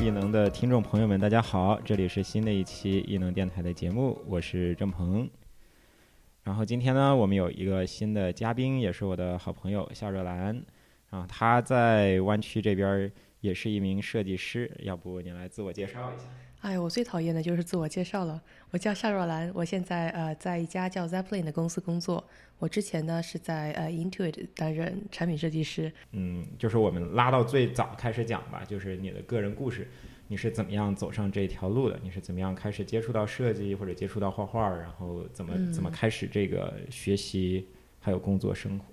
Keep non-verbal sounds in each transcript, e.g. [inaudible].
异能的听众朋友们，大家好，这里是新的一期异能电台的节目，我是郑鹏。然后今天呢，我们有一个新的嘉宾，也是我的好朋友夏若兰。啊，他在湾区这边也是一名设计师，要不你来自我介绍一下？哎，我最讨厌的就是自我介绍了。我叫夏若兰，我现在呃在一家叫 Zeppelin 的公司工作。我之前呢是在呃 Intuit 担任产品设计师。嗯，就是我们拉到最早开始讲吧，就是你的个人故事，你是怎么样走上这条路的？你是怎么样开始接触到设计或者接触到画画，然后怎么怎么开始这个学习还有工作生活？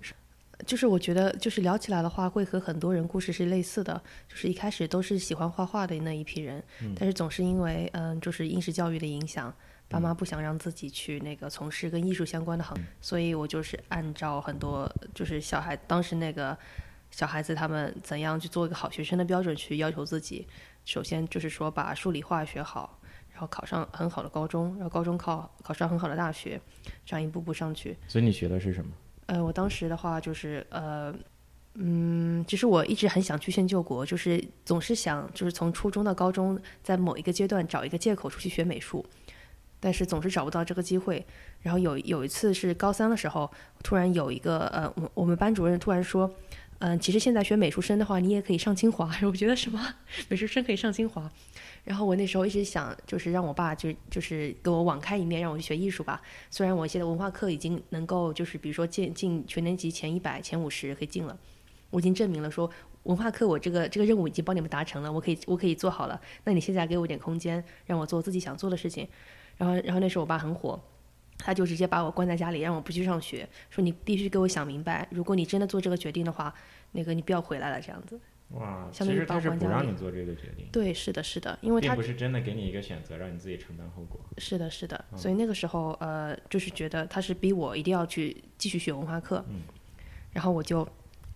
就是我觉得，就是聊起来的话，会和很多人故事是类似的。就是一开始都是喜欢画画的那一批人，但是总是因为嗯，就是应试教育的影响，爸妈不想让自己去那个从事跟艺术相关的行，所以我就是按照很多就是小孩当时那个小孩子他们怎样去做一个好学生的标准去要求自己。首先就是说把数理化学好，然后考上很好的高中，然后高中考考上很好的大学，这样一步步上去。所以你学的是什么？呃，我当时的话就是呃，嗯，其实我一直很想去先救国，就是总是想就是从初中到高中，在某一个阶段找一个借口出去学美术，但是总是找不到这个机会。然后有有一次是高三的时候，突然有一个呃，我我们班主任突然说，嗯，其实现在学美术生的话，你也可以上清华。[laughs] 我觉得什么美术生可以上清华？然后我那时候一直想，就是让我爸就就是给我网开一面，让我去学艺术吧。虽然我现在文化课已经能够就是比如说进进全年级前一百、前五十可以进了，我已经证明了说文化课我这个这个任务已经帮你们达成了，我可以我可以做好了。那你现在给我点空间，让我做自己想做的事情。然后然后那时候我爸很火，他就直接把我关在家里，让我不去上学，说你必须给我想明白，如果你真的做这个决定的话，那个你不要回来了这样子。哇，其实他是不让你做这个决定。对，是的，是的，因为他不是真的给你一个选择，让你自己承担后果。是的，是的，所以那个时候，呃，就是觉得他是逼我一定要去继续学文化课。嗯。然后我就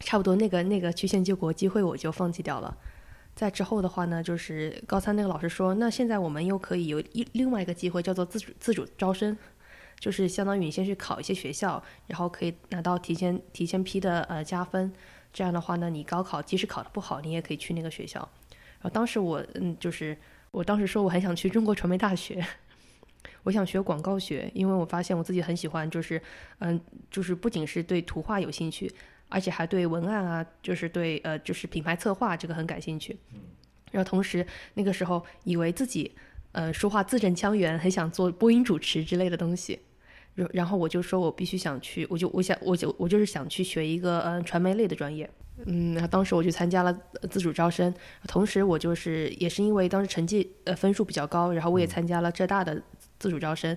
差不多那个那个去县救国机会我就放弃掉了。在之后的话呢，就是高三那个老师说，那现在我们又可以有一另外一个机会叫做自主自主招生，就是相当于你先去考一些学校，然后可以拿到提前提前批的呃加分。这样的话呢，你高考即使考得不好，你也可以去那个学校。然后当时我，嗯，就是我当时说我很想去中国传媒大学，[laughs] 我想学广告学，因为我发现我自己很喜欢，就是，嗯，就是不仅是对图画有兴趣，而且还对文案啊，就是对呃，就是品牌策划这个很感兴趣。然后同时那个时候以为自己，呃，说话字正腔圆，很想做播音主持之类的东西。然然后我就说，我必须想去，我就我想我就我就是想去学一个嗯传媒类的专业，嗯，然后当时我就参加了自主招生，同时我就是也是因为当时成绩呃分数比较高，然后我也参加了浙大的自主招生，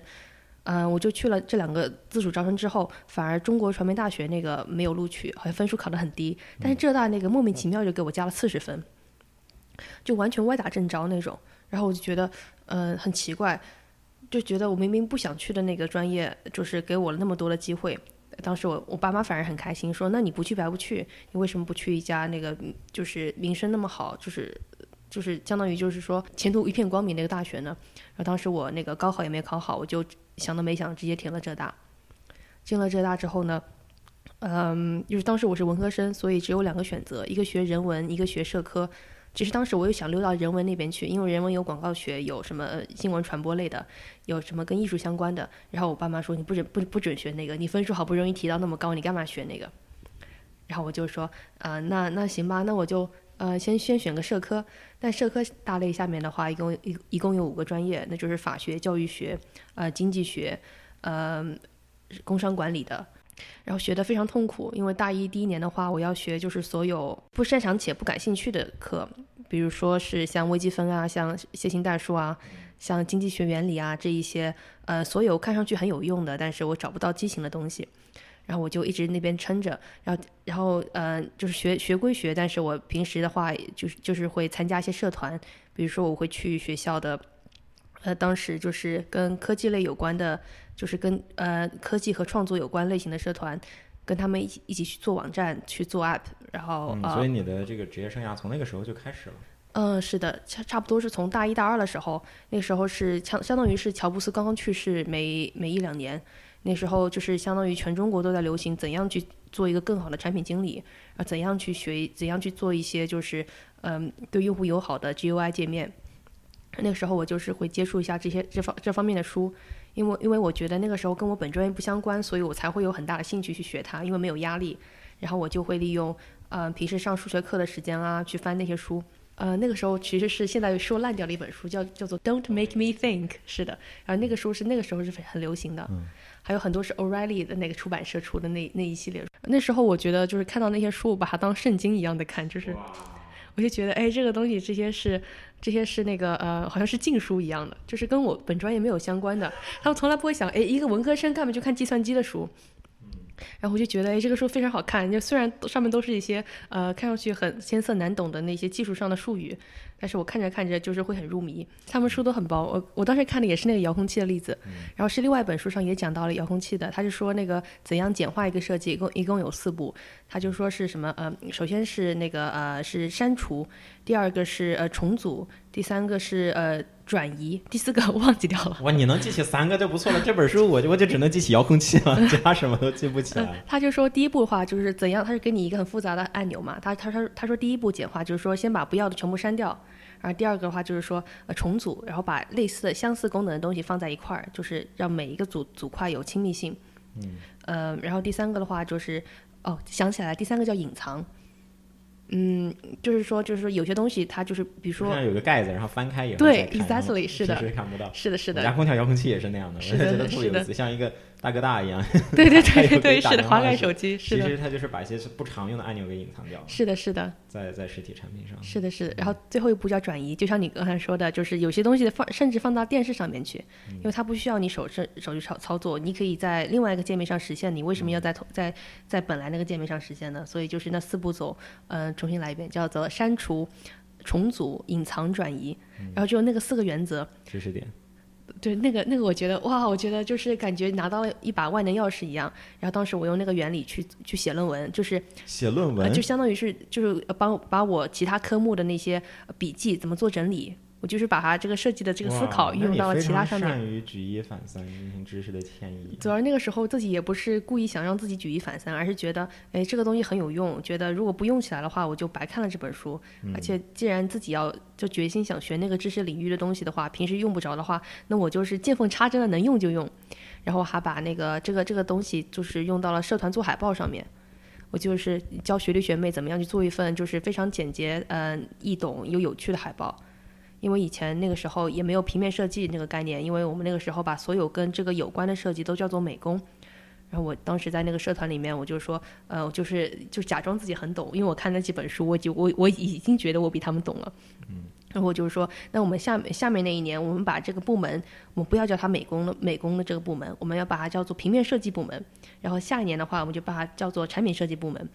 嗯，我就去了这两个自主招生之后，反而中国传媒大学那个没有录取，好像分数考得很低，但是浙大那个莫名其妙就给我加了四十分，就完全歪打正着那种，然后我就觉得嗯很奇怪。就觉得我明明不想去的那个专业，就是给我了那么多的机会。当时我我爸妈反而很开心，说：“那你不去白不去，你为什么不去一家那个就是名声那么好，就是就是相当于就是说前途一片光明的一个大学呢？”然后当时我那个高考也没考好，我就想都没想直接填了浙大。进了浙大之后呢，嗯，就是当时我是文科生，所以只有两个选择，一个学人文，一个学社科。其实当时我又想溜到人文那边去，因为人文有广告学，有什么新闻传播类的，有什么跟艺术相关的。然后我爸妈说你不准不不准学那个，你分数好不容易提到那么高，你干嘛学那个？然后我就说啊，那那行吧，那我就呃先先选个社科。但社科大类下面的话，一共一一共有五个专业，那就是法学、教育学、呃经济学、呃工商管理的。然后学得非常痛苦，因为大一第一年的话，我要学就是所有不擅长且不感兴趣的课，比如说是像微积分啊，像线性代数啊，像经济学原理啊这一些，呃，所有看上去很有用的，但是我找不到激情的东西，然后我就一直那边撑着，然后然后呃，就是学学归学，但是我平时的话就是就是会参加一些社团，比如说我会去学校的。呃，当时就是跟科技类有关的，就是跟呃科技和创作有关类型的社团，跟他们一起一起去做网站，去做 app，然后所以你的这个职业生涯从那个时候就开始了。嗯，是的，差差不多是从大一大二的时候，那个时候是相相当于是乔布斯刚刚去世没没一两年，那时候就是相当于全中国都在流行怎样去做一个更好的产品经理啊，怎样去学，怎样去做一些就是嗯对用户友好的 GUI 界面。那个时候我就是会接触一下这些这方这方面的书，因为因为我觉得那个时候跟我本专业不相关，所以我才会有很大的兴趣去学它，因为没有压力。然后我就会利用嗯平时上数学课的时间啊去翻那些书。呃，那个时候其实是现在说烂掉的一本书，叫叫做《Don't Make Me Think》，是的。然后那个书是那个时候是很流行的，还有很多是 O'Reilly 的那个出版社出的那那一系列。那时候我觉得就是看到那些书，我把它当圣经一样的看，就是我就觉得哎，这个东西这些是这些是那个呃，好像是禁书一样的，就是跟我本专业没有相关的。他们从来不会想，哎，一个文科生干嘛就看计算机的书？然后我就觉得，哎，这个书非常好看。就虽然上面都是一些呃看上去很艰涩难懂的那些技术上的术语，但是我看着看着就是会很入迷。他们书都很薄，我我当时看的也是那个遥控器的例子，然后是另外一本书上也讲到了遥控器的，他是说那个怎样简化一个设计，一共一共有四步。他就说是什么呃，首先是那个呃是删除，第二个是呃重组，第三个是呃。转移第四个我 [laughs] 忘记掉了。哇，你能记起三个就不错了。这本书我就我就只能记起遥控器了，其他什么都记不起来。他就说第一步的话就是怎样，他是给你一个很复杂的按钮嘛。他他说他说第一步简化就是说先把不要的全部删掉，然后第二个的话就是说呃重组，然后把类似的相似功能的东西放在一块儿，就是让每一个组组块有亲密性。嗯。呃，然后第三个的话就是哦想起来第三个叫隐藏。嗯，就是说，就是说，有些东西它就是，比如说，像有个盖子，然后翻开以后，对，exactly 是的，其实看不到，是的，是的。家空调遥控器也是那样的，我觉得特别有意思，像一个。大哥大一样，对对对对，是的，滑盖手机，是的。其实它就是把一些不常用的按钮给隐藏掉了。是的，是的。在在实体产品上。是的，是的。然后最后一步叫转移，就像你刚才说的，就是有些东西放，甚至放到电视上面去，因为它不需要你手手手去操操作，你可以在另外一个界面上实现。你为什么要在在在本来那个界面上实现呢？所以就是那四步走，嗯，重新来一遍，叫做删除、重组、隐藏、转移，然后就那个四个原则。知识点。对，那个那个，我觉得哇，我觉得就是感觉拿到了一把万能钥匙一样。然后当时我用那个原理去去写论文，就是写论文，就相当于是就是帮把我其他科目的那些笔记怎么做整理。我就是把它这个设计的这个思考运用到了其他上面。善于举一反三进行知识的迁移。主要那个时候自己也不是故意想让自己举一反三，而是觉得哎这个东西很有用，觉得如果不用起来的话，我就白看了这本书。而且既然自己要就决心想学那个知识领域的东西的话，平时用不着的话，那我就是见缝插针的能用就用。然后还把那个这个这个东西就是用到了社团做海报上面。我就是教学弟学妹怎么样去做一份就是非常简洁嗯易懂又有趣的海报。因为以前那个时候也没有平面设计那个概念，因为我们那个时候把所有跟这个有关的设计都叫做美工。然后我当时在那个社团里面，我就说，呃，就是就假装自己很懂，因为我看那几本书，我就 [laughs] 我我已经觉得我比他们懂了。嗯。然后我就是说，那我们下面下面那一年，我们把这个部门，我们不要叫它美工的美工的这个部门，我们要把它叫做平面设计部门。然后下一年的话，我们就把它叫做产品设计部门。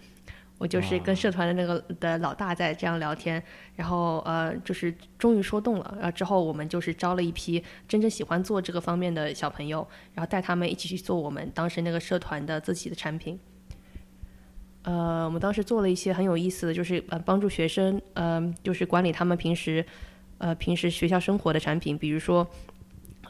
我就是跟社团的那个的老大在这样聊天，然后呃，就是终于说动了。然后之后我们就是招了一批真正喜欢做这个方面的小朋友，然后带他们一起去做我们当时那个社团的自己的产品。呃，我们当时做了一些很有意思的，就是呃帮助学生，嗯，就是管理他们平时呃平时学校生活的产品，比如说，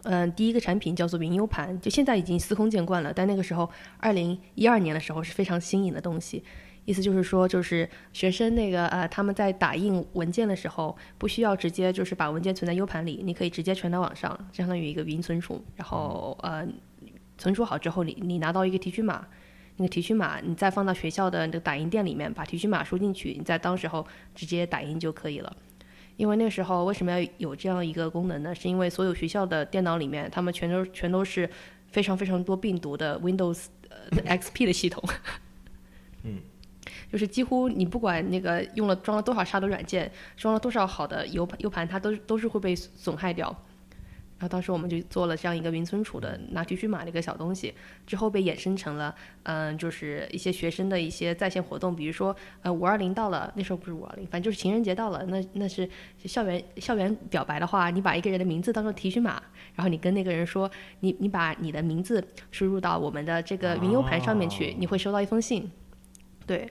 嗯，第一个产品叫做云 U 盘，就现在已经司空见惯了，但那个时候二零一二年的时候是非常新颖的东西。意思就是说，就是学生那个呃，他们在打印文件的时候，不需要直接就是把文件存在 U 盘里，你可以直接传到网上，相当于一个云存储。然后呃，存储好之后，你你拿到一个提取码，那个提取码你再放到学校的那个打印店里面，把提取码输进去，你在当时候直接打印就可以了。因为那时候为什么要有这样一个功能呢？是因为所有学校的电脑里面，他们全都全都是非常非常多病毒的 Windows XP 的系统。嗯。就是几乎你不管那个用了装了多少杀毒软件，装了多少好的 U U 盘，它都都是会被损害掉。然后当时我们就做了这样一个云存储的拿提取码的一个小东西，之后被衍生成了嗯，就是一些学生的一些在线活动，比如说呃五二零到了，那时候不是五二零，反正就是情人节到了，那那是校园校园表白的话，你把一个人的名字当做提取码，然后你跟那个人说，你你把你的名字输入到我们的这个云 U 盘上面去，你会收到一封信，对。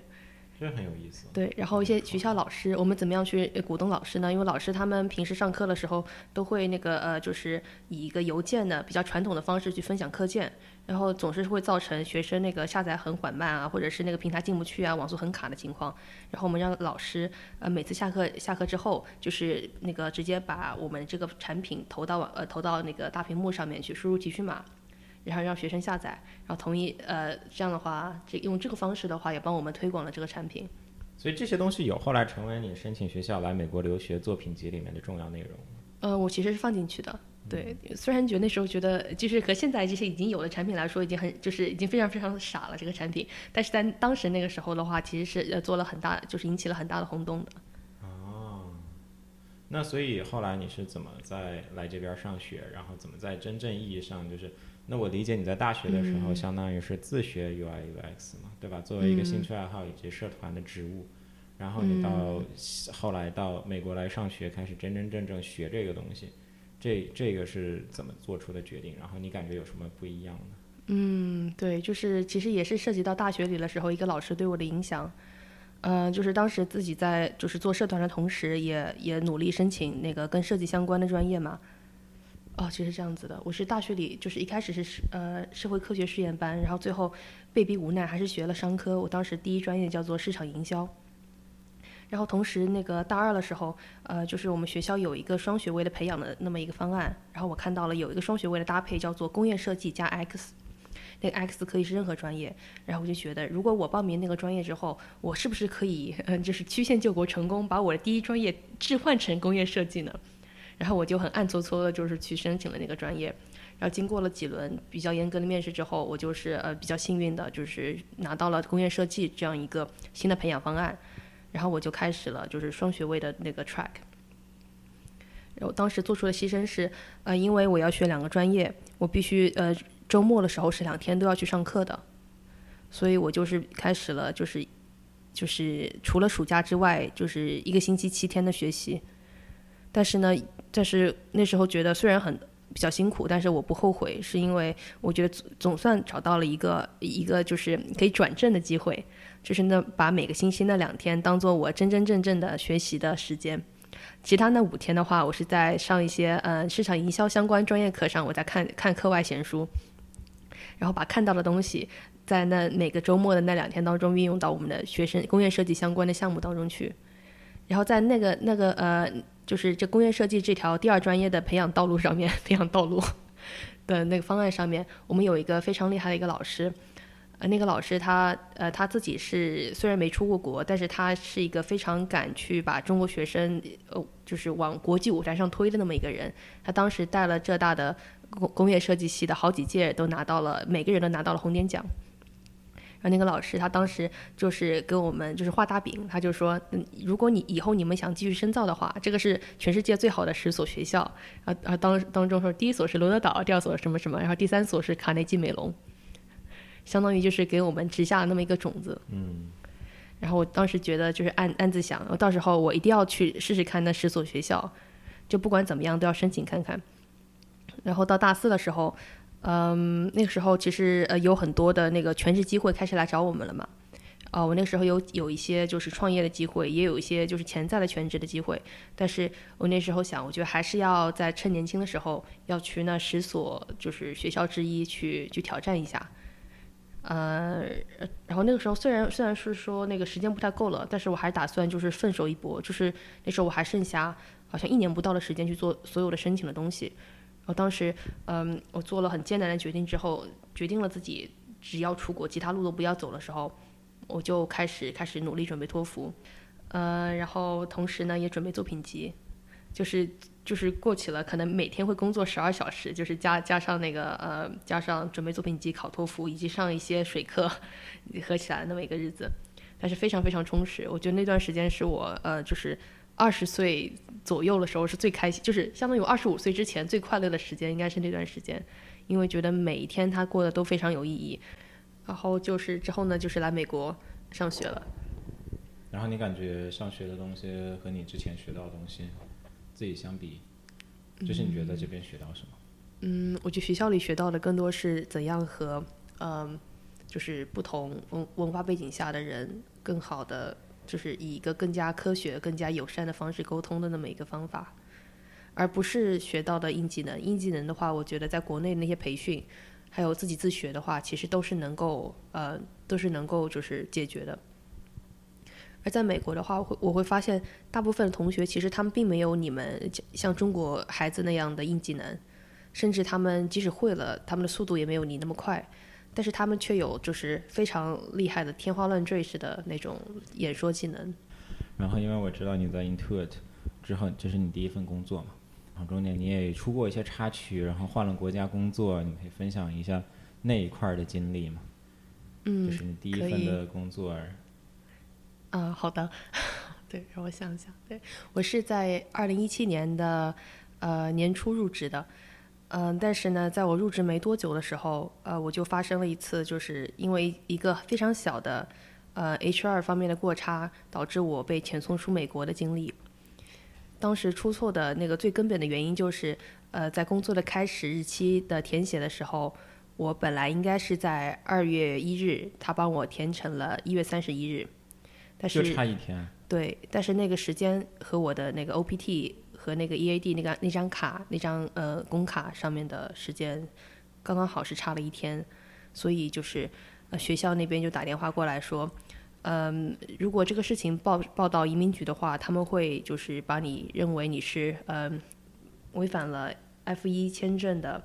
这很有意思。对，然后一些学校老师，我们怎么样去鼓动老师呢？因为老师他们平时上课的时候都会那个呃，就是以一个邮件的比较传统的方式去分享课件，然后总是会造成学生那个下载很缓慢啊，或者是那个平台进不去啊，网速很卡的情况。然后我们让老师呃每次下课下课之后，就是那个直接把我们这个产品投到网呃投到那个大屏幕上面去，输入提取码。然后让学生下载，然后同意，呃，这样的话，这用这个方式的话，也帮我们推广了这个产品。所以这些东西有后来成为你申请学校来美国留学作品集里面的重要内容。呃，我其实是放进去的。对，虽然觉得那时候觉得，就是和现在这些已经有的产品来说，已经很就是已经非常非常的傻了这个产品，但是在当时那个时候的话，其实是呃做了很大，就是引起了很大的轰动的。哦，那所以后来你是怎么在来这边上学，然后怎么在真正意义上就是？那我理解你在大学的时候，相当于是自学 UI UX 嘛，对吧？作为一个兴趣爱好以及社团的职务，然后你到后来到美国来上学，开始真真正正学这个东西，这这个是怎么做出的决定？然后你感觉有什么不一样呢？嗯，对，就是其实也是涉及到大学里的时候，一个老师对我的影响。嗯，就是当时自己在就是做社团的同时，也也努力申请那个跟设计相关的专业嘛。哦，其实这样子的，我是大学里就是一开始是呃社会科学试验班，然后最后被逼无奈还是学了商科。我当时第一专业叫做市场营销，然后同时那个大二的时候，呃，就是我们学校有一个双学位的培养的那么一个方案，然后我看到了有一个双学位的搭配叫做工业设计加 X，那个 X 可以是任何专业，然后我就觉得如果我报名那个专业之后，我是不是可以嗯就是曲线救国成功，把我的第一专业置换成工业设计呢？然后我就很暗搓搓的，就是去申请了那个专业。然后经过了几轮比较严格的面试之后，我就是呃比较幸运的，就是拿到了工业设计这样一个新的培养方案。然后我就开始了就是双学位的那个 track。然后当时做出的牺牲是，呃，因为我要学两个专业，我必须呃周末的时候是两天都要去上课的，所以我就是开始了就是就是除了暑假之外，就是一个星期七天的学习。但是呢。但是那时候觉得虽然很比较辛苦，但是我不后悔，是因为我觉得总总算找到了一个一个就是可以转正的机会，就是那把每个星期那两天当做我真真正正的学习的时间，其他那五天的话，我是在上一些呃市场营销相关专业课上，我在看看课外闲书，然后把看到的东西在那每个周末的那两天当中运用到我们的学生工业设计相关的项目当中去，然后在那个那个呃。就是这工业设计这条第二专业的培养道路上面，[laughs] 培养道路 [laughs] 的那个方案上面，我们有一个非常厉害的一个老师，呃，那个老师他呃他自己是虽然没出过国，但是他是一个非常敢去把中国学生呃就是往国际舞台上推的那么一个人。他当时带了浙大的工工业设计系的好几届都拿到了，每个人都拿到了红点奖。然后那个老师他当时就是给我们就是画大饼，他就说，嗯，如果你以后你们想继续深造的话，这个是全世界最好的十所学校，啊啊当当中说第一所是罗德岛，第二所什么什么，然后第三所是卡内基梅隆，相当于就是给我们植下了那么一个种子。嗯。然后我当时觉得就是暗暗自想，我到时候我一定要去试试看那十所学校，就不管怎么样都要申请看看。然后到大四的时候。嗯，那个时候其实呃有很多的那个全职机会开始来找我们了嘛。啊，我那个时候有有一些就是创业的机会，也有一些就是潜在的全职的机会。但是我那时候想，我觉得还是要在趁年轻的时候要去那十所就是学校之一去去挑战一下。呃，然后那个时候虽然虽然是说那个时间不太够了，但是我还是打算就是奋手一搏。就是那时候我还剩下好像一年不到的时间去做所有的申请的东西。我当时，嗯，我做了很艰难的决定之后，决定了自己只要出国，其他路都不要走的时候，我就开始开始努力准备托福，呃，然后同时呢也准备作品集，就是就是过起了可能每天会工作十二小时，就是加加上那个呃加上准备作品集、考托福以及上一些水课，[laughs] 合起来那么一个日子，但是非常非常充实。我觉得那段时间是我呃就是。二十岁左右的时候是最开心，就是相当于二十五岁之前最快乐的时间，应该是那段时间，因为觉得每一天他过得都非常有意义。然后就是之后呢，就是来美国上学了。然后你感觉上学的东西和你之前学到的东西自己相比，就是你觉得这边学到什么？嗯，我觉得学校里学到的更多是怎样和嗯就是不同文文化背景下的人更好的，就是以一个更加科学、更加友善的方式沟通的那么一个方法，而不是学到的硬技能。硬技能的话，我觉得在国内那些培训，还有自己自学的话，其实都是能够呃，都是能够就是解决的。而在美国的话，我会我会发现，大部分同学其实他们并没有你们像中国孩子那样的硬技能，甚至他们即使会了，他们的速度也没有你那么快，但是他们却有就是非常厉害的天花乱坠式的那种演说技能。然后，因为我知道你在 Intuit 之后，这是你第一份工作嘛，然后中间你也出过一些插曲，然后换了国家工作，你可以分享一下那一块的经历吗？嗯，就是你第一份的工作。啊，好的，[laughs] 对，让我想想，对我是在二零一七年的呃年初入职的，嗯，但是呢，在我入职没多久的时候，呃，我就发生了一次，就是因为一个非常小的呃 HR 方面的过差，导致我被遣送出美国的经历。当时出错的那个最根本的原因就是，呃，在工作的开始日期的填写的时候，我本来应该是在二月一日，他帮我填成了一月三十一日。但是就差一天。对，但是那个时间和我的那个 OPT 和那个 EAD 那个那张卡那张呃工卡上面的时间，刚刚好是差了一天，所以就是呃学校那边就打电话过来说，嗯，如果这个事情报报到移民局的话，他们会就是把你认为你是嗯违反了 F 一签证的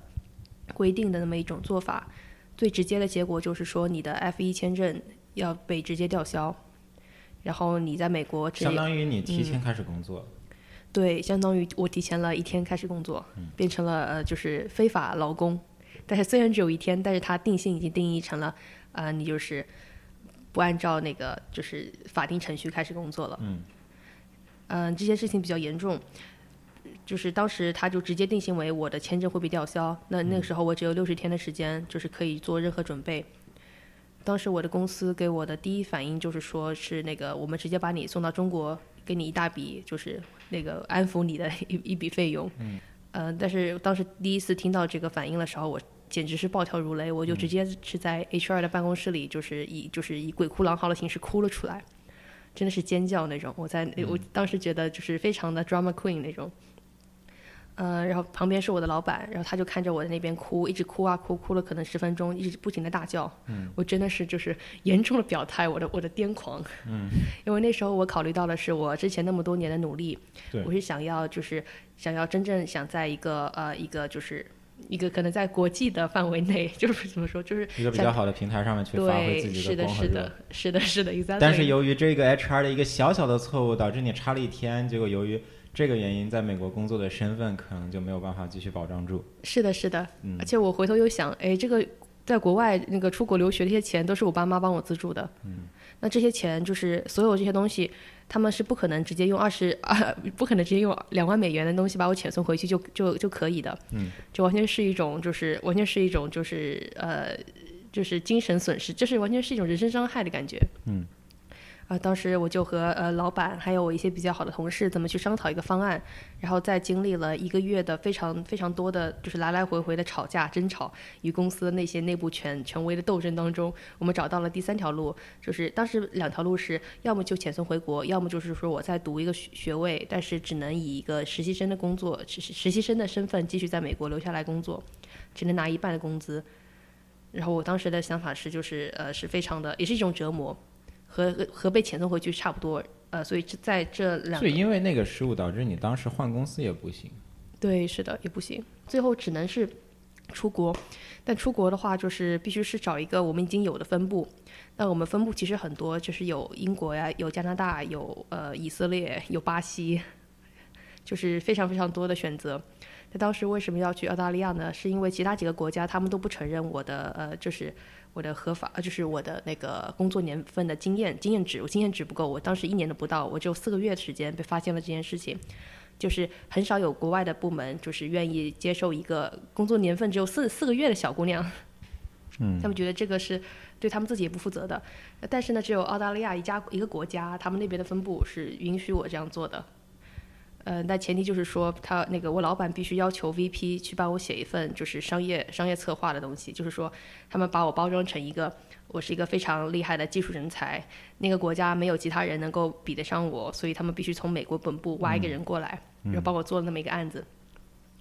规定的那么一种做法，最直接的结果就是说你的 F 一签证要被直接吊销。然后你在美国，相当于你提前开始工作，对，相当于我提前了一天开始工作，变成了呃就是非法劳工。但是虽然只有一天，但是它定性已经定义成了，呃，你就是不按照那个就是法定程序开始工作了。嗯，嗯，这件事情比较严重，就是当时他就直接定性为我的签证会被吊销。那那个时候我只有六十天的时间，就是可以做任何准备。当时我的公司给我的第一反应就是说，是那个我们直接把你送到中国，给你一大笔，就是那个安抚你的一一笔费用。嗯。呃，但是当时第一次听到这个反应的时候，我简直是暴跳如雷，我就直接是在 HR 的办公室里，就是以就是以鬼哭狼嚎的形式哭了出来，真的是尖叫那种。我在我当时觉得就是非常的 drama queen 那种。嗯，然后旁边是我的老板，然后他就看着我在那边哭，一直哭啊哭，哭了可能十分钟，一直不停的大叫。嗯，我真的是就是严重的表态我的我的癫狂。嗯，因为那时候我考虑到的是我之前那么多年的努力，对，我是想要就是想要真正想在一个呃一个就是一个可能在国际的范围内，就是怎么说，就是一个比较好的平台上面去发挥自己的光和热。是的，是的，是的，是的。但是由于这个 HR 的一个小小的错误，导致你差了一天，结果由于。这个原因，在美国工作的身份可能就没有办法继续保障住。是的，是的，嗯，而且我回头又想，哎，这个在国外那个出国留学的一些钱都是我爸妈帮我资助的，嗯，那这些钱就是所有这些东西，他们是不可能直接用二十 [laughs] 啊，不可能直接用两万美元的东西把我遣送回去就就就可以的，嗯，就完全是一种就是完全是一种就是呃就是精神损失，就是完全是一种人身伤害的感觉，嗯。啊，当时我就和呃老板还有我一些比较好的同事，怎么去商讨一个方案，然后在经历了一个月的非常非常多的就是来来回回的吵架争吵与公司的那些内部权权威的斗争当中，我们找到了第三条路，就是当时两条路是要么就遣送回国，要么就是说我在读一个学学位，但是只能以一个实习生的工作实习生的身份继续在美国留下来工作，只能拿一半的工资。然后我当时的想法是，就是呃是非常的，也是一种折磨。和和被遣送回去差不多，呃，所以在这两，所以因为那个失误导致你当时换公司也不行。对，是的，也不行，最后只能是出国。但出国的话，就是必须是找一个我们已经有的分部。那我们分部其实很多，就是有英国呀，有加拿大，有呃以色列，有巴西，就是非常非常多的选择。那当时为什么要去澳大利亚呢？是因为其他几个国家他们都不承认我的呃，就是。我的合法，呃，就是我的那个工作年份的经验经验值，我经验值不够，我当时一年都不到，我只有四个月的时间被发现了这件事情，就是很少有国外的部门就是愿意接受一个工作年份只有四四个月的小姑娘，嗯，[laughs] 他们觉得这个是对他们自己也不负责的，但是呢，只有澳大利亚一家一个国家，他们那边的分部是允许我这样做的，呃，那前提就是说，他那个我老板必须要求 VP 去帮我写一份就是商业商业策划的东西，就是说他们把我包装成一个我是一个非常厉害的技术人才，那个国家没有其他人能够比得上我，所以他们必须从美国本部挖一个人过来，然后帮我做了那么一个案子，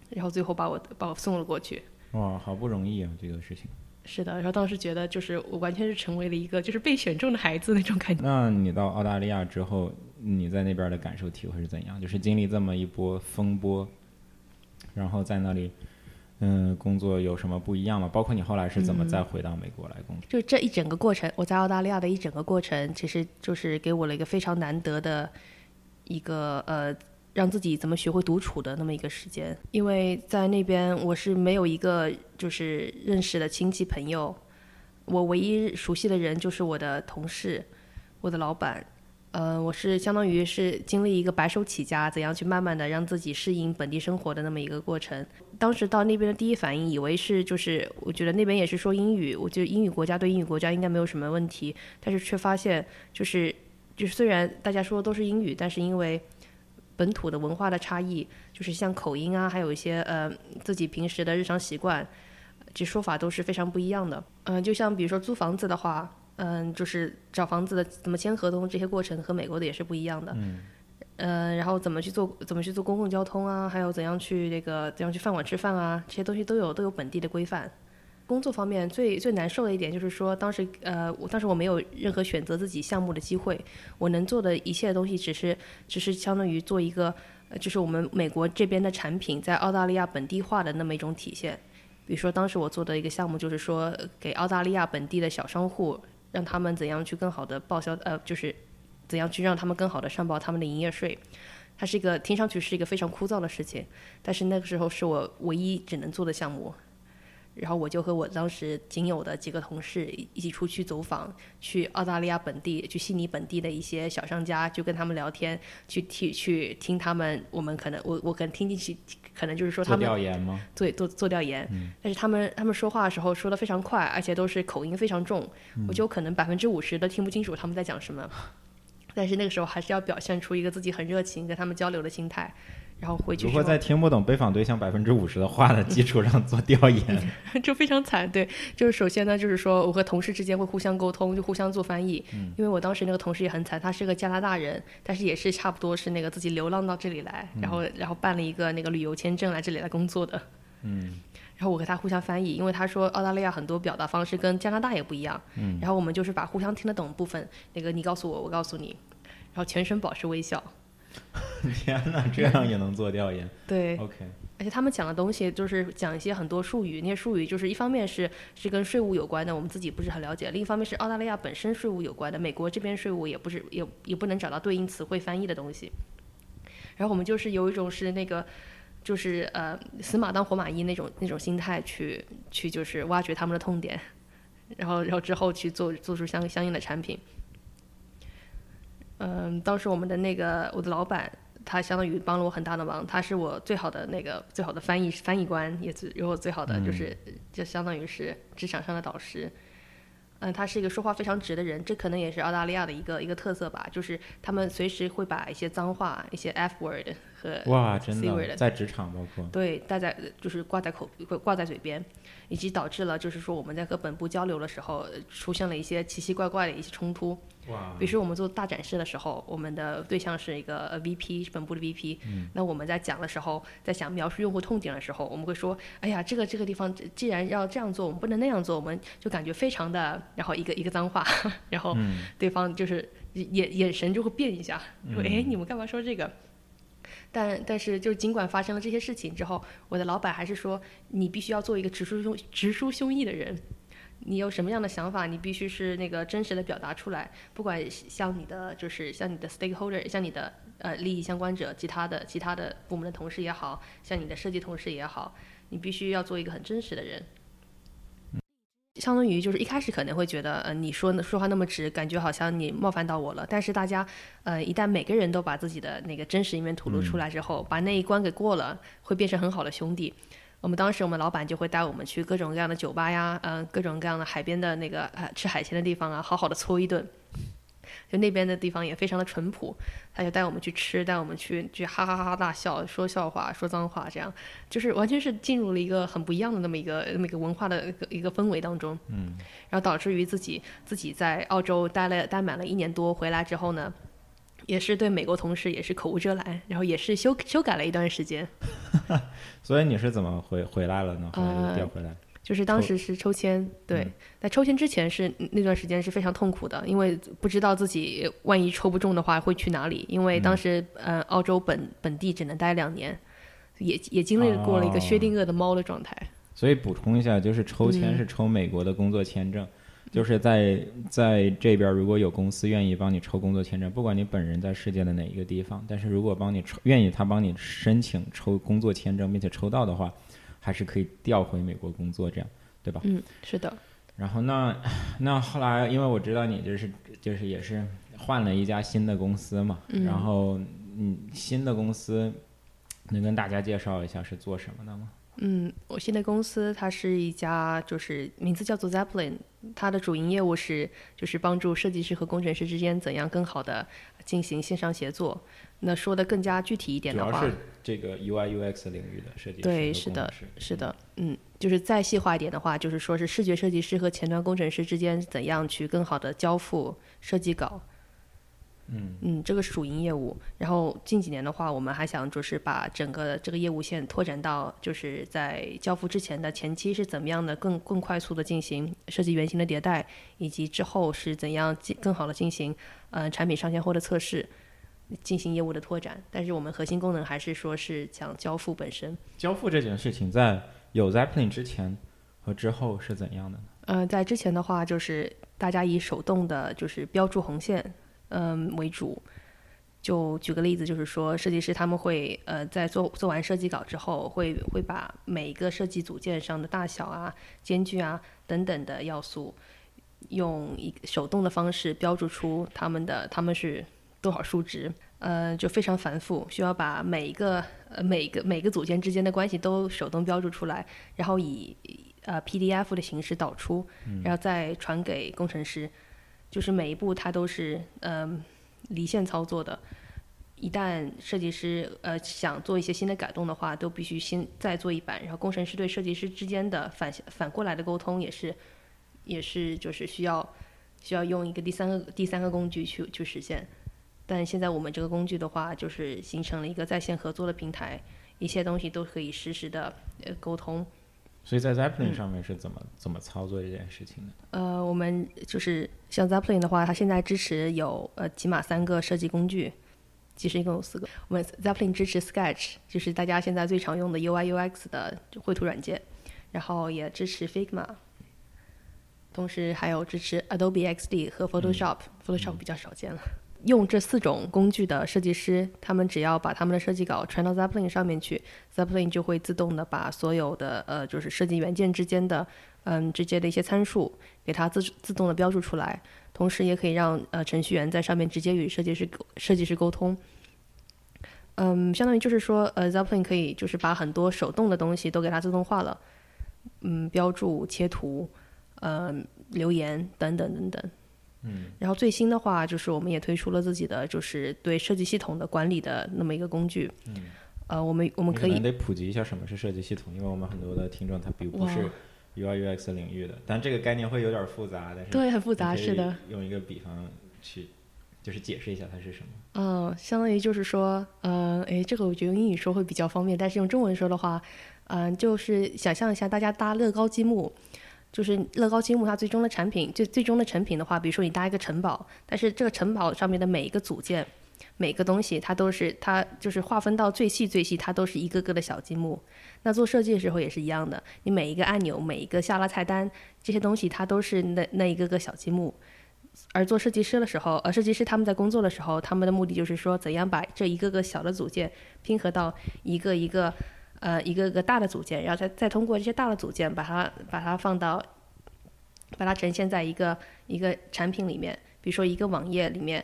然后最后把我把我送了过去。哇，好不容易啊，这个事情。是的，然后当时觉得就是我完全是成为了一个就是被选中的孩子那种感觉。那你到澳大利亚之后，你在那边的感受体会是怎样？就是经历这么一波风波，然后在那里，嗯，工作有什么不一样吗？包括你后来是怎么再回到美国来工作？就这一整个过程，我在澳大利亚的一整个过程，其实就是给我了一个非常难得的一个呃。让自己怎么学会独处的那么一个时间，因为在那边我是没有一个就是认识的亲戚朋友，我唯一熟悉的人就是我的同事，我的老板，呃，我是相当于是经历一个白手起家，怎样去慢慢的让自己适应本地生活的那么一个过程。当时到那边的第一反应，以为是就是我觉得那边也是说英语，我觉得英语国家对英语国家应该没有什么问题，但是却发现就是就是虽然大家说的都是英语，但是因为本土的文化的差异，就是像口音啊，还有一些呃自己平时的日常习惯，这说法都是非常不一样的。嗯，就像比如说租房子的话，嗯，就是找房子的怎么签合同这些过程和美国的也是不一样的。嗯。呃，然后怎么去做怎么去做公共交通啊，还有怎样去那个怎样去饭馆吃饭啊，这些东西都有都有本地的规范。工作方面最最难受的一点就是说，当时呃，我当时我没有任何选择自己项目的机会，我能做的一切东西只是只是相当于做一个，就是我们美国这边的产品在澳大利亚本地化的那么一种体现。比如说当时我做的一个项目就是说，给澳大利亚本地的小商户，让他们怎样去更好的报销，呃，就是怎样去让他们更好的上报他们的营业税。它是一个听上去是一个非常枯燥的事情，但是那个时候是我唯一只能做的项目。然后我就和我当时仅有的几个同事一起出去走访，去澳大利亚本地，去悉尼本地的一些小商家，就跟他们聊天，去听去听他们，我们可能我我可能听进去，可能就是说他们做调研吗？对做做调研，但是他们他们说话的时候说的非常快，而且都是口音非常重，我就可能百分之五十都听不清楚他们在讲什么，但是那个时候还是要表现出一个自己很热情跟他们交流的心态。然后回去如果在听不懂被访对象百分之五十的话的基础上做调研，[laughs] 就非常惨。对，就是首先呢，就是说我和同事之间会互相沟通，就互相做翻译。嗯。因为我当时那个同事也很惨，他是个加拿大人，但是也是差不多是那个自己流浪到这里来，然后然后办了一个那个旅游签证来这里来工作的。嗯。然后我和他互相翻译，因为他说澳大利亚很多表达方式跟加拿大也不一样。嗯。然后我们就是把互相听得懂部分，那个你告诉我，我告诉你，然后全程保持微笑。[laughs] 天哪，这样也能做调研？[laughs] 对，OK。而且他们讲的东西就是讲一些很多术语，那些术语就是一方面是是跟税务有关的，我们自己不是很了解；另一方面是澳大利亚本身税务有关的，美国这边税务也不是也也不能找到对应词汇翻译的东西。然后我们就是有一种是那个就是呃死马当活马医那种那种心态去去就是挖掘他们的痛点，然后然后之后去做做出相相应的产品。嗯，当时我们的那个我的老板，他相当于帮了我很大的忙，他是我最好的那个最好的翻译翻译官，也是有我最好的就是就相当于是职场上的导师。嗯，他是一个说话非常直的人，这可能也是澳大利亚的一个一个特色吧，就是他们随时会把一些脏话、一些 F word 和哇，真的在职场包括对，大家就是挂在口挂在嘴边，以及导致了就是说我们在和本部交流的时候出现了一些奇奇怪怪的一些冲突。哇！比如说我们做大展示的时候，我们的对象是一个呃 VP，本部的 VP。嗯。那我们在讲的时候，在想描述用户痛点的时候，我们会说：“哎呀，这个这个地方既然要这样做，我们不能那样做。”我们就感觉非常的，然后一个一个脏话，[laughs] 然后对方就是眼眼神就会变一下，说：“哎，你们干嘛说这个？”但但是就是尽管发生了这些事情之后，我的老板还是说：“你必须要做一个直抒胸直抒胸臆的人。”你有什么样的想法，你必须是那个真实的表达出来。不管像你的，就是像你的 stakeholder，像你的呃利益相关者，其他的其他的部门的同事也好像你的设计同事也好，你必须要做一个很真实的人。相当于就是一开始可能会觉得，呃，你说说话那么直，感觉好像你冒犯到我了。但是大家，呃，一旦每个人都把自己的那个真实一面吐露出来之后，把那一关给过了，会变成很好的兄弟。我们当时，我们老板就会带我们去各种各样的酒吧呀，嗯，各种各样的海边的那个呃吃海鲜的地方啊，好好的搓一顿。就那边的地方也非常的淳朴，他就带我们去吃，带我们去去哈哈哈哈大笑，说笑话，说脏话，这样就是完全是进入了一个很不一样的那么一个那么一个文化的一个一个氛围当中，嗯，然后导致于自己自己在澳洲待了待满了一年多，回来之后呢。也是对美国同事也是口无遮拦，然后也是修修改了一段时间。[laughs] 所以你是怎么回回来了呢？后来调回来。就是当时是抽签，对，在抽签之前是那段时间是非常痛苦的，因为不知道自己万一抽不中的话会去哪里，因为当时、呃澳洲本本地只能待两年，也也经历过了一个薛定谔的猫的状态。所以补充一下，就是抽签嗯。是抽美国的工作签证，就是在在这边如果有公司愿意帮你抽工作签证，不管你本人在世界的哪一个地方，但是如果帮你抽愿意他帮你申请抽工作签证，并且抽到的话，还是可以调回美国工作，这样对吧？嗯，是的，然后那那后来，因为我知道你就是就是也是换了一家新的公司嘛，嗯然后嗯，新的公司能跟大家介绍一下是做什么的吗？嗯，我新的公司它是一家就是名字叫做 Zeppelin，它的主营业务是就是帮助设计师和工程师之间怎样更好的进行线上协作。那说的更加具体一点的话，主要是这个 UI UX 领域的设计师对是的是的，嗯，就是再细化一点的话，就是说是视觉设计师和前端工程师之间怎样去更好的交付设计稿。嗯嗯，这个是主营业务。然后近几年的话，我们还想就是把整个这个业务线拓展到，就是在交付之前的前期是怎么样的更更快速的进行设计原型的迭代，以及之后是怎样进更好的进行呃产品上线后的测试，进行业务的拓展。但是我们核心功能还是说是讲交付本身。交付这件事情在有 Zeppelin 之前和之后是怎样的呢？呃，在之前的话，就是大家以手动的，就是标注红线，嗯、为主。就举个例子，就是说，设计师他们会呃，在做做完设计稿之后，会会把每一个设计组件上的大小啊、间距啊等等的要素，用一个手动的方式标注出他们的他们是多少数值，呃，就非常繁复，需要把每一个呃每个每个组件之间的关系都手动标注出来，然后以呃 PDF 的形式导出，然后再传给工程师，就是每一步它都是嗯、离线操作的。一旦设计师呃想做一些新的改动的话，都必须先再做一版，然后工程师对设计师之间的反反过来的沟通也是也是就是需要需要用一个第三个第三个工具去去实现。但现在我们这个工具的话，就是形成了一个在线合作的平台，一切东西都可以实时的呃沟通。所以在 Zeppelin 嗯上面是怎么、怎么操作这件事情的？呃，我们就是像 Zeppelin 的话，它现在支持有呃起码三个设计工具，其实一共有四个。我们 Zeppelin 支持 Sketch，就是大家现在最常用的 UI UX 的绘图软件，然后也支持 Figma，同时还有支持 Adobe XD 和 Photoshop，、Photoshop 比较少见了。用这四种工具的设计师，他们只要把他们的设计稿传到 Zeppelin 上面去，Zeppelin 就会自动的把所有的呃就是设计元件之间的嗯之间的一些参数给它自自动的标注出来，同时也可以让呃程序员在上面直接与设计师设计师沟通。嗯，相当于就是说，呃，Zeppelin 可以就是把很多手动的东西都给它自动化了，嗯，标注、切图、嗯、留言等等等等。嗯，然后最新的话，就是我们也推出了自己的就是对设计系统的管理的那么一个工具。嗯，呃，我们我们可以得普及一下什么是设计系统，因为我们很多的听众他并不是 UI UX 领域的，但这个概念会有点复杂，但是对很复杂，是的。用一个比方去就是解释一下它是什么。嗯，相当于就是说，呃，诶，这个我觉得用英语说会比较方便，但是用中文说的话，嗯、就是想象一下大家搭乐高积木，就是乐高积木它最终的产品，最最终的成品的话，比如说你搭一个城堡，但是这个城堡上面的每一个组件，每个东西它都是它就是划分到最细最细，它都是一个个的小积木。那做设计的时候也是一样的，你每一个按钮、每一个下拉菜单这些东西，它都是那那一个个小积木。而做设计师的时候，呃，设计师他们在工作的时候，他们的目的就是说，怎样把这一个个小的组件拼合到一个一个，呃，一个个大的组件，然后再再通过这些大的组件，把它把它放到，把它呈现在一个一个产品里面，比如说一个网页里面，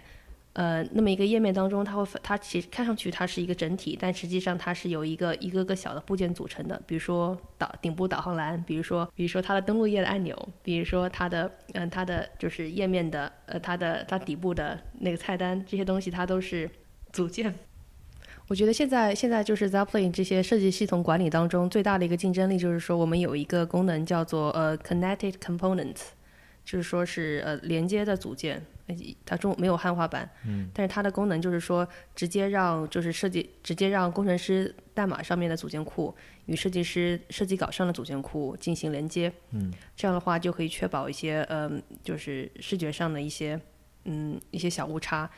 呃，那么一个页面当中，它会它其实看上去它是一个整体，但实际上它是由一个一个个小的部件组成的。比如说导顶部导航栏，比如说比如说它的登录页的按钮，比如说它的嗯它的就是页面的呃它的它底部的那个菜单，这些东西它都是组件。我觉得现在现在就是 Zeppelin 这些设计系统管理当中最大的一个竞争力，就是说我们有一个功能叫做呃 Connected Components，就是说是呃连接的组件。它中没有汉化版，嗯，但是它的功能就是说，直接让就是设计，直接让工程师代码上面的组件库与设计师设计稿上的组件库进行连接，嗯，这样的话就可以确保一些嗯，就是视觉上的一些嗯一些小误差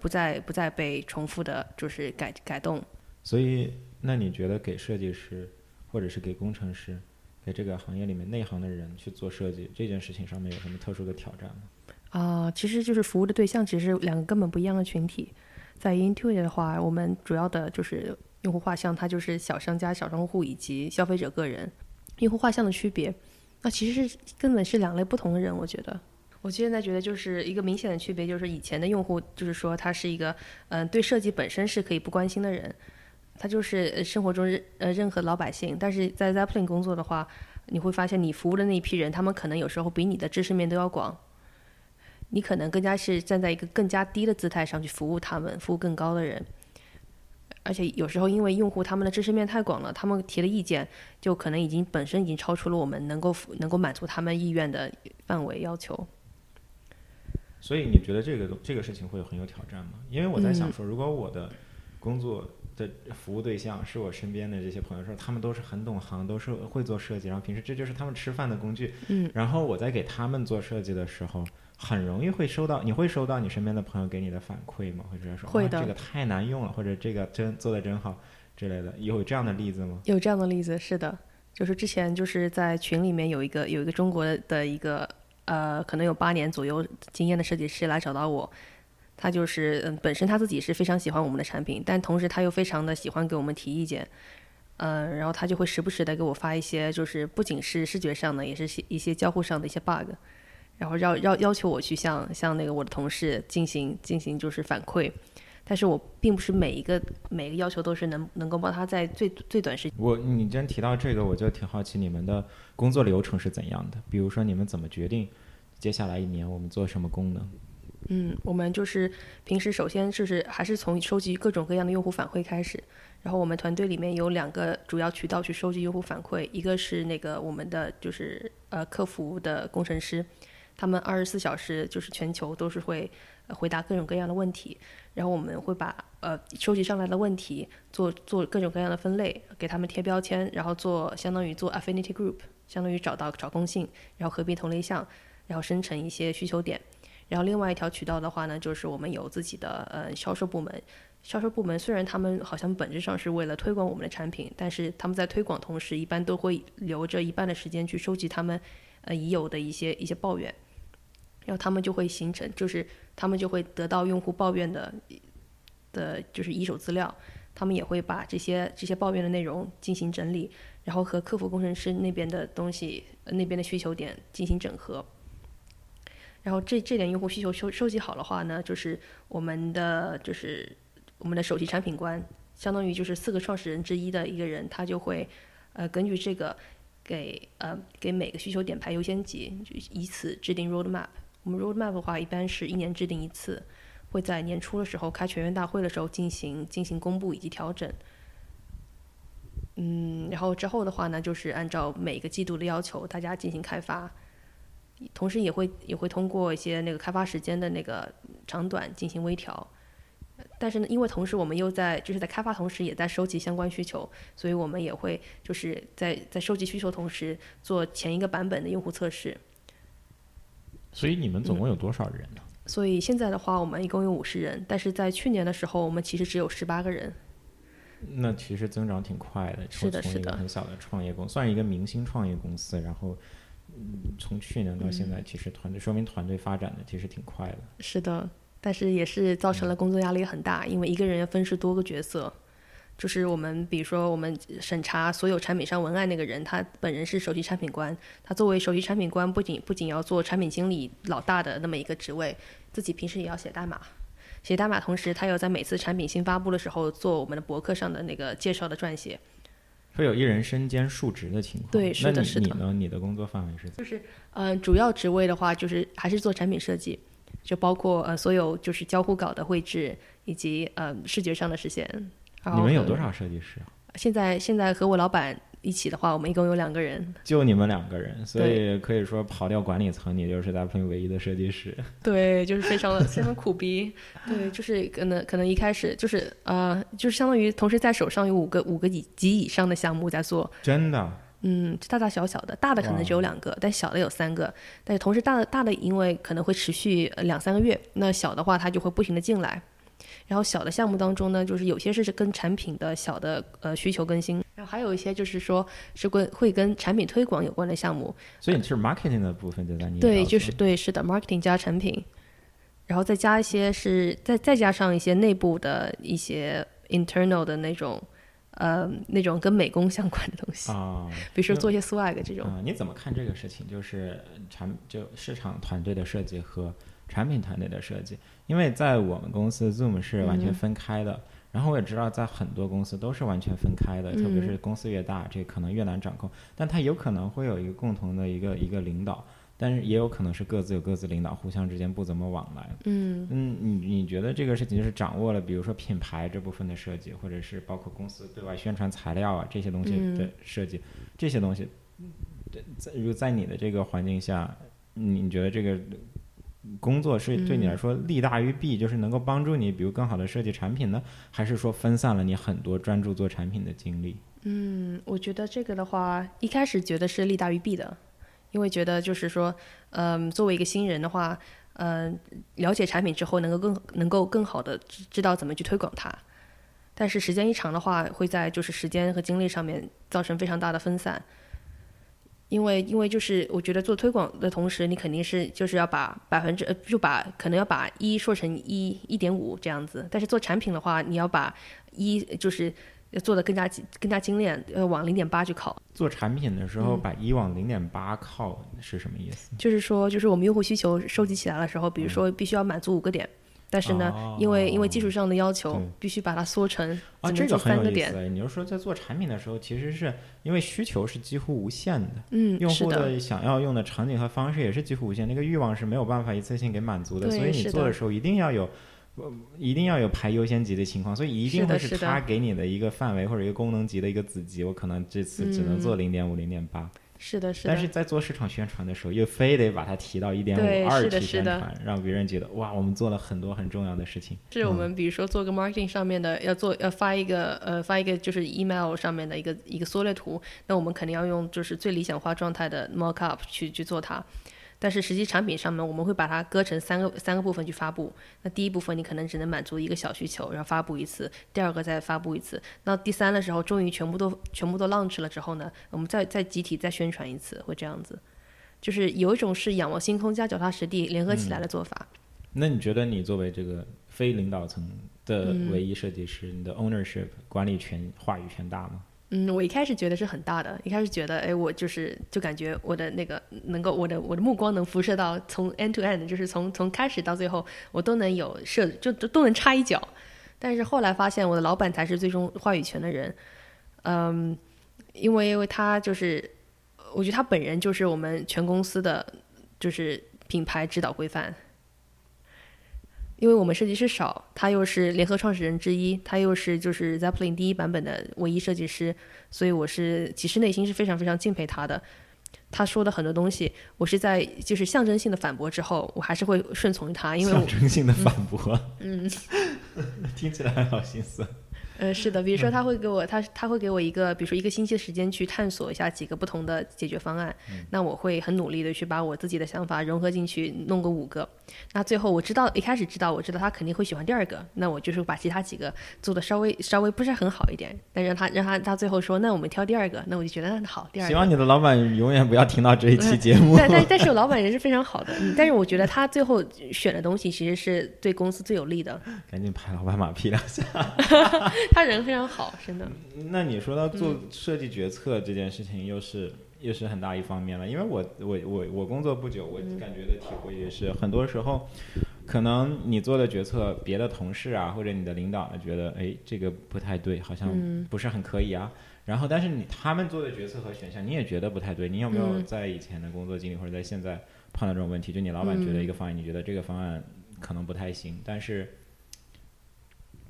不再不再被重复的，就是改改动。所以，那你觉得给设计师或者是给工程师，给这个行业里面内行的人去做设计这件事情上面有什么特殊的挑战吗？啊，其实就是服务的对象，其实是两个根本不一样的群体。在 Intuit 的话，我们主要的就是用户画像，它就是小商家、小商户以及消费者个人。用户画像的区别，那其实是根本是两类不同的人。我觉得，我现在觉得就是一个明显的区别，就是以前的用户，就是说他是一个嗯对设计本身是可以不关心的人，他就是生活中任呃任何老百姓。但是在 Zeppelin 工作的话，你会发现你服务的那一批人，他们可能有时候比你的知识面都要广。你可能更加是站在一个更加低的姿态上去服务他们，服务更高的人，而且有时候因为用户他们的知识面太广了，他们提的意见就可能已经本身已经超出了我们能够能够满足他们意愿的范围要求。所以你觉得这个这个事情会很有挑战吗？因为我在想说，如果我的工作的服务对象是我身边的这些朋友，说他们都是很懂行，都是会做设计，然后平时这就是他们吃饭的工具，嗯，然后我在给他们做设计的时候。很容易会收到，你会收到你身边的朋友给你的反馈吗？或者说，会的，这个太难用了，或者这个真做的真好之类的，有这样的例子吗？有这样的例子，是的，就是之前就是在群里面有一个有一个中国的一个呃，可能有八年左右经验的设计师来找到我，他就是嗯，本身他自己是非常喜欢我们的产品，但同时他又非常的喜欢给我们提意见，嗯，然后他就会时不时的给我发一些，就是不仅是视觉上的，也是一些交互上的一些 bug。然后要要要求我去向向那个我的同事进行进行就是反馈，但是我并不是每一个每个要求都是能能够帮他在最最短时间。我你既然提到这个，我就挺好奇你们的工作流程是怎样的？比如说你们怎么决定接下来一年我们做什么功能？嗯，我们就是平时首先就是还是从收集各种各样的用户反馈开始，然后我们团队里面有两个主要渠道去收集用户反馈，一个是那个我们的就是呃客服的工程师。他们二十四小时就是全球都是会回答各种各样的问题，然后我们会把呃收集上来的问题做做各种各样的分类，给他们贴标签，然后做相当于做 affinity group，相当于找到找共性，然后合并同类项，然后生成一些需求点。然后另外一条渠道的话呢，就是我们有自己的呃销售部门，销售部门虽然他们好像本质上是为了推广我们的产品，但是他们在推广同时，一般都会留着一半的时间去收集他们。呃，已有的一些一些抱怨，然后他们就会形成，就是他们就会得到用户抱怨的的，就是一手资料，他们也会把这些这些抱怨的内容进行整理，然后和客服工程师那边的东西，那边的需求点进行整合，然后这这点用户需求收收集好的话呢，就是我们的就是我们的首席产品官，相当于就是四个创始人之一的一个人，他就会呃根据这个。给呃给每个需求点排优先级，就以此制定 roadmap。我们 roadmap 的话，一般是一年制定一次，会在年初的时候开全员大会的时候进行进行公布以及调整。嗯，然后之后的话呢，就是按照每个季度的要求，大家进行开发，同时也会也会通过一些那个开发时间的那个长短进行微调。但是呢，因为同时我们又在就是在开发同时也在收集相关需求，所以我们也会就是在在收集需求同时做前一个版本的用户测试。所以你们总共有多少人呢？所以现在的话，我们一共有五十人，但是在去年的时候，我们其实只有十八个人。那其实增长挺快的，是的，是的。很小的创业公司，算一个明星创业公司，然后从去年到现在，其实团队说明团队发展的其实挺快的。是的。但是也是造成了工作压力很大，因为一个人要分饰多个角色，就是我们比如说我们审查所有产品上文案那个人，他本人是首席产品官，他作为首席产品官，不仅不仅要做产品经理老大的那么一个职位，自己平时也要写代码，写代码同时，他要在每次产品新发布的时候做我们的博客上的那个介绍的撰写。会有一人身兼数职的情况。对是的那是的你你呢？你的工作范围是就是？嗯、主要职位的话就是还是做产品设计，就包括呃所有就是交互稿的绘制以及呃视觉上的实现。你们有多？少设计师啊？现在现在和我老板一起的话，我们一共有两个人。就你们两个人，所以可以说刨掉管理层，你就是 Zeppelin 唯一的设计师。对，就是非常的 [laughs] 非常苦逼。对，就是可能可能一开始就是呃，就是相当于同时在手上有五个五个以及以上的项目在做，真的，嗯，大大小小的，大的可能只有两个，但小的有三个。但是同时大的大的因为可能会持续呃两三个月，那小的话它就会不停的进来。然后小的项目当中呢，就是有些是跟产品的小的呃需求更新，然后还有一些就是说是跟会跟产品推广有关的项目。所以你是 marketing 的部分就在你对，就是对，是的，marketing 加产品，然后再加一些是再再加上一些内部的一些 internal 的那种呃那种跟美工相关的东西，啊比如说做一些 swag 这种。啊，你怎么看这个事情？就是产就市场团队的设计和产品团队的设计，因为在我们公司 Zoom 是完全嗯分开的。然后我也知道，在很多公司都是完全分开的，特别嗯是公司越大，这可能越难掌控。但它有可能会有一个共同的一个一个领导，但是也有可能是各自有各自领导，互相之间不怎么往来。嗯嗯，你你觉得这个事情就是掌握了，比如说品牌这部分的设计，或者是包括公司对外宣传材料啊这些东西的嗯设计，这些东西，在如果在你的这个环境下，你你觉得这个工作是对你来说利大于弊，就是能够帮助你，比如更好的设计产品呢，还是说分散了你很多专注做产品的精力？嗯，我觉得这个的话，一开始觉得是利大于弊的，因为觉得就是说，嗯、作为一个新人的话，嗯、了解产品之后，能够更能够更好的知知道怎么去推广它。但是时间一长的话，会在就是时间和精力上面造成非常大的分散。因为因为就是我觉得做推广的同时，你肯定是就是要把百分之呃就把可能要把一说成一一点五这样子，但是做产品的话，你要把一就是做的更加精更加精炼，呃往零点八去靠。做产品的时候，嗯把一往零点八靠是什么意思？就是说，就是我们用户需求收集起来的时候，比如说必须要满足五个点，但是呢，因为因为技术上的要求，必须把它缩成啊，这个很。有意思哎。你就说在做产品的时候，其实是因为需求是几乎无限的，嗯，用户的，想要用的场景和方式也是几乎无限，那个欲望是没有办法一次性给满足的，所以你做的时候一定要有。呃一定要有排优先级的情况，所以一定会是是的是他给你的一个范围或者一个功能级的一个子级，我可能这次只能做零点五、零点八，是的，是的，但是在做市场宣传的时候，又非得把它提到一点对五、二是的宣传，让别人觉得哇，我们做了很多很重要的事情。是我们比如说做个 marketing 上面的，要做要发一个呃发一个就是 email 上面的一个一个缩略图，那我们肯定要用就是最理想化状态的 mockup 去去做它。但是实际产品上面，我们会把它割成三个三个部分去发布。那第一部分你可能只能满足一个小需求，然后发布一次；第二个再发布一次。那第三的时候，终于全部都全部都 launch 了之后呢，我们再再集体再宣传一次，会这样子。就是有一种是仰望星空加脚踏实地联合起来的做法。那你觉得你作为这个非领导层的嗯唯一设计师，你的 ownership 管理权、话语权大吗？嗯，我一开始觉得是很大的，一开始觉得，哎，我就是就感觉我的那个能够，我的我的目光能辐射到从 end to end，就是从从开始到最后，我都能有设，就都都能插一脚。但是后来发现，我的老板才是最终话语权的人，嗯，因为因为他就是，我觉得他本人就是我们全公司的就是品牌指导规范。因为我们设计师少，他又是联合创始人之一，他又是就是 Zeppelin 第一版本的唯一设计师，所以我是其实内心是非常非常敬佩他的。他说的很多东西，我是在就是象征性的反驳之后，我还是会顺从于他，因为象征性的反驳，嗯，[laughs] 听起来好心酸。呃，是的，比如说他会给我，他他会给我一个，比如说一个星期的时间去探索一下几个不同的解决方案。那我会很努力的去把我自己的想法融合进去，弄个五个。那最后我知道，一开始知道，我知道他肯定会喜欢第二个，那我就是把其他几个做的稍微稍微不是很好一点，但让他让他他最后说，那我们挑第二个，那我就觉得那好，第二个。希望你的老板永远不要听到这一期节目。但但 [laughs] 但是我老板人是非常好的，嗯但是我觉得他最后选的东西其实是对公司最有利的，赶紧拍老板马屁两下。[laughs] 他人非常好，真的。那你说到做设计决策这件事情，又是又是很大一方面了。因为我我我我工作不久，我感觉的体会也是，很多时候可能你做的决策，别的同事啊或者你的领导呢觉得，哎，这个不太对，好像嗯不是很可以啊。然后，但是你他们做的决策和选项，你也觉得不太对。你有没有嗯在以前的工作经历或者在现在碰到这种问题？就你老板觉得一个方案，你觉得这个方案可能不太行，但是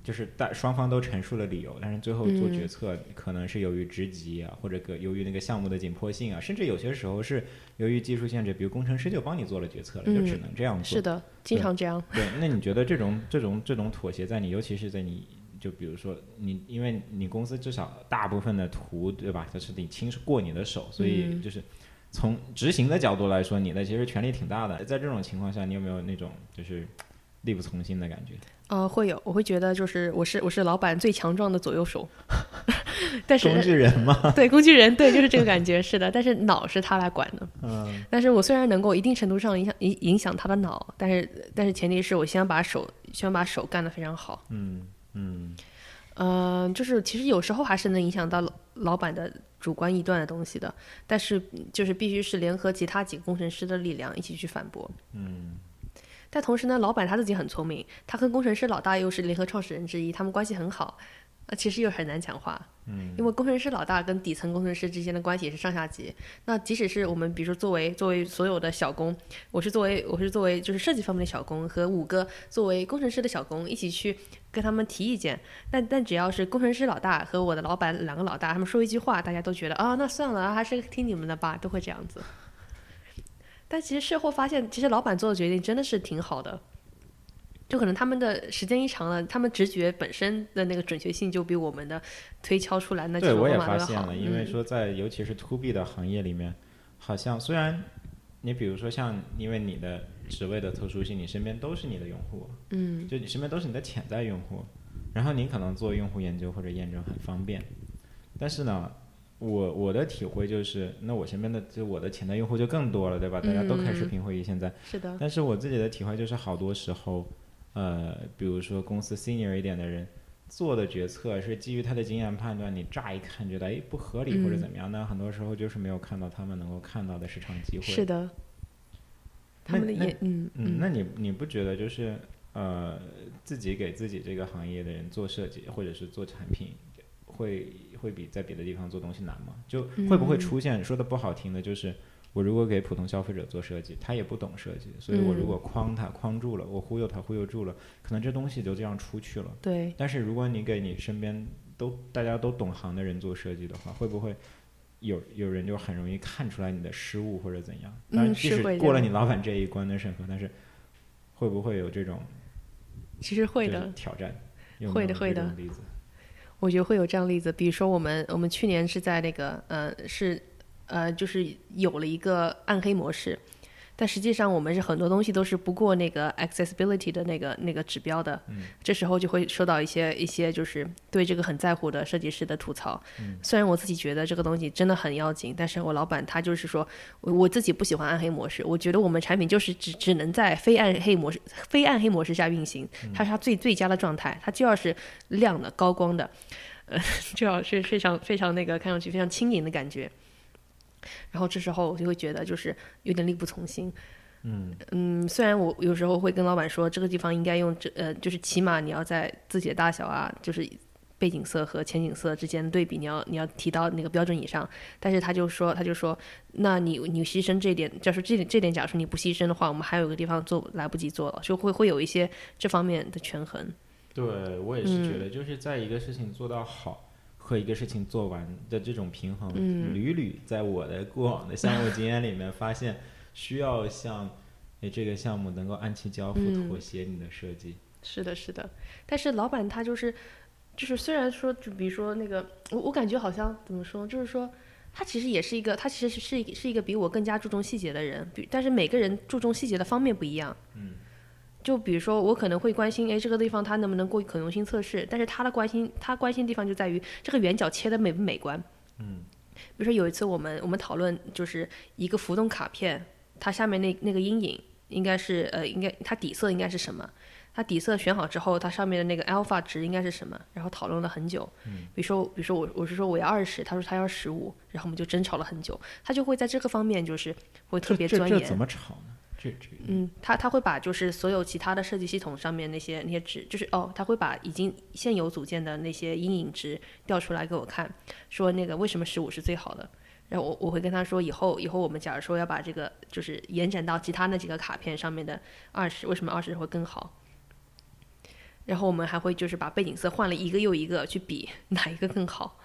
就是大双方都陈述了理由，但是最后做嗯决策可能是由于职级啊，或者个由于那个项目的紧迫性啊，甚至有些时候是由于技术限制，比如工程师就帮你做了决策了，就嗯只能这样做。是的，经常这样。对，那你觉得这种这种这种妥协，在你尤其是在你就比如说你，因为你公司至少大部分的图对吧，就是你亲过你的手，所以嗯就是从执行的角度来说，你的其实权力挺大的。在这种情况下，你有没有那种就是力不从心的感觉？呃，会有，我会觉得就是我是我是老板最强壮的左右手，[laughs] 但是工具人嘛，[laughs] 对工具人，对，就是这个感觉，是的。但是脑是他来管的，嗯但是我虽然能够一定程度上影响影影响他的脑，但是但是前提是我先把手先把手干得非常好。嗯嗯嗯、就是其实有时候还是能影响到老老板的主观臆断的东西的，但是就是必须是联合其他几个工程师的力量一起去反驳。嗯但同时呢，老板他自己很聪明，他跟工程师老大又是联合创始人之一，他们关系很好，呃，其实又很难讲话。嗯因为工程师老大跟底层工程师之间的关系也是上下级。那即使是我们，比如说作为作为所有的小工，我是作为我是作为就是设计方面的小工和五个作为工程师的小工一起去跟他们提意见。但但只要是工程师老大和我的老板两个老大，他们说一句话，大家都觉得啊，那算了，还是听你们的吧，都会这样子。但其实事后发现，其实老板做的决定真的是挺好的。就可能他们的时间一长了，他们直觉本身的那个准确性就比我们的推敲出来那几对，我也。发现了，因为嗯说在尤其是 to B 的行业里面，好像虽然你比如说像因为你的职位的特殊性，你身边都是你的用户，嗯就你身边都是你的潜在用户，然后你可能做用户研究或者验证很方便，但是呢，我我的体会就是，那我身边的就我的潜在用户就更多了，对吧？大家都开视嗯频会议，现在，是的，但是我自己的体会就是，好多时候，呃，比如说公司 senior 一点的人做的决策是基于他的经验判断，你乍一看觉得哎不合理或者嗯怎么样，那很多时候就是没有看到他们能够看到的市场机会。是的。他们的那眼，嗯嗯，那你你不觉得就是呃，自己给自己这个行业的人做设计或者是做产品，会会比在别的地方做东西难吗？就会不会嗯出现说的不好听的，就是我如果给普通消费者做设计，他也不懂设计，所以我如嗯果框他框住了，我忽悠他忽悠住了，可能这东西就这样出去了。对，但是如果你给你身边都大家都懂行的人做设计的话，会不会有有人就很容易看出来你的失误或者怎样？当然，嗯即是会的使过了你老板这一关的审核，但是会不会有这种其实会的，挑战？会的会的？我觉得会有这样例子。比如说我们我们去年是在那个呃是呃就是有了一个暗黑模式，但实际上我们是很多东西都是不过那个 accessibility 的那个那个指标的。嗯这时候就会收到一些一些就是对这个很在乎的设计师的吐槽。虽然我自己觉得这个东西真的很要紧，但是我老板他就是说我我自己不喜欢暗黑模式，我觉得我们产品就是只只能在非暗黑模式非暗黑模式下运行，它是它最最佳的状态，它就要是亮的高光的。呃，[laughs] 就要是非常非常那个看上去非常轻盈的感觉。然后这时候我就会觉得就是有点力不从心。嗯嗯，虽然我有时候会跟老板说这个地方应该用这呃，就是起码你要在字体的大小啊，就是背景色和前景色之间的对比，你要你要提到那个标准以上。但是他就说他就说，那你你牺牲这一点，就是这点这点假如说你不牺牲的话，我们还有个地方做来不及做了，就会会有一些这方面的权衡。对我也是觉嗯得，就是在一个事情做到好。和一个事情做完的这种平衡，嗯屡屡在我的过往的项目经验里面发现，需要向诶这个项目能够按期交付嗯妥协你的设计。是的，是的，但是老板他就是，就是虽然说，就比如说那个，我我感觉好像怎么说，就是说，他其实也是一个，他其实是一个是一个比我更加注重细节的人，比但是每个人注重细节的方面不一样。嗯。就比如说，我可能会关心，哎，这个地方它能不能过可用性测试？但是他的关心，他关心的地方就在于这个圆角切的美不美观。嗯。比如说有一次我们我们讨论就是一个浮动卡片，它下面那那个阴影应该是呃应该它底色应该是什么？它底色选好之后，它上面的那个 alpha 值应该是什么？然后讨论了很久。嗯。比如说，比如说我我是说我要二十，他说他要十五，然后我们就争吵了很久。他就会在这个方面就是会特别钻研。这这怎么吵呢？嗯，他他会把就是所有其他的设计系统上面那些那些值，就是哦，他会把已经现有组件的那些阴影值调出来给我看，说那个为什么十五是最好的。然后我我会跟他说，以后以后我们假如说要把这个就是延展到其他那几个卡片上面的二十，为什么二十会更好？然后我们还会就是把背景色换了一个又一个去比哪一个更好。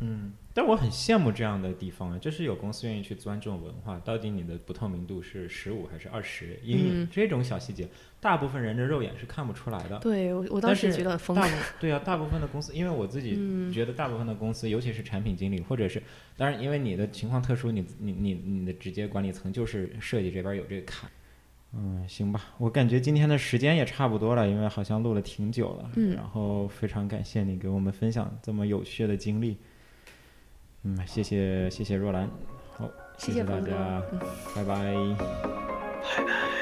嗯，但我很羡慕这样的地方啊，就是有公司愿意去钻这种文化，到底你的不透明度是十五还是二十阴影、嗯这种小细节，大部分人的肉眼是看不出来的。对我我当时觉得很疯狂。大部对啊，大部分的公司，因为我自己嗯觉得大部分的公司，尤其是产品经理，或者是当然，因为你的情况特殊，你你你你的直接管理层就是设计这边有这个坎。嗯，行吧，我感觉今天的时间也差不多了，因为好像录了挺久了。嗯然后非常感谢你给我们分享这么有趣的经历。嗯，谢谢谢谢若兰，好，谢大谢谢鹏哥家，嗯拜拜。拜拜。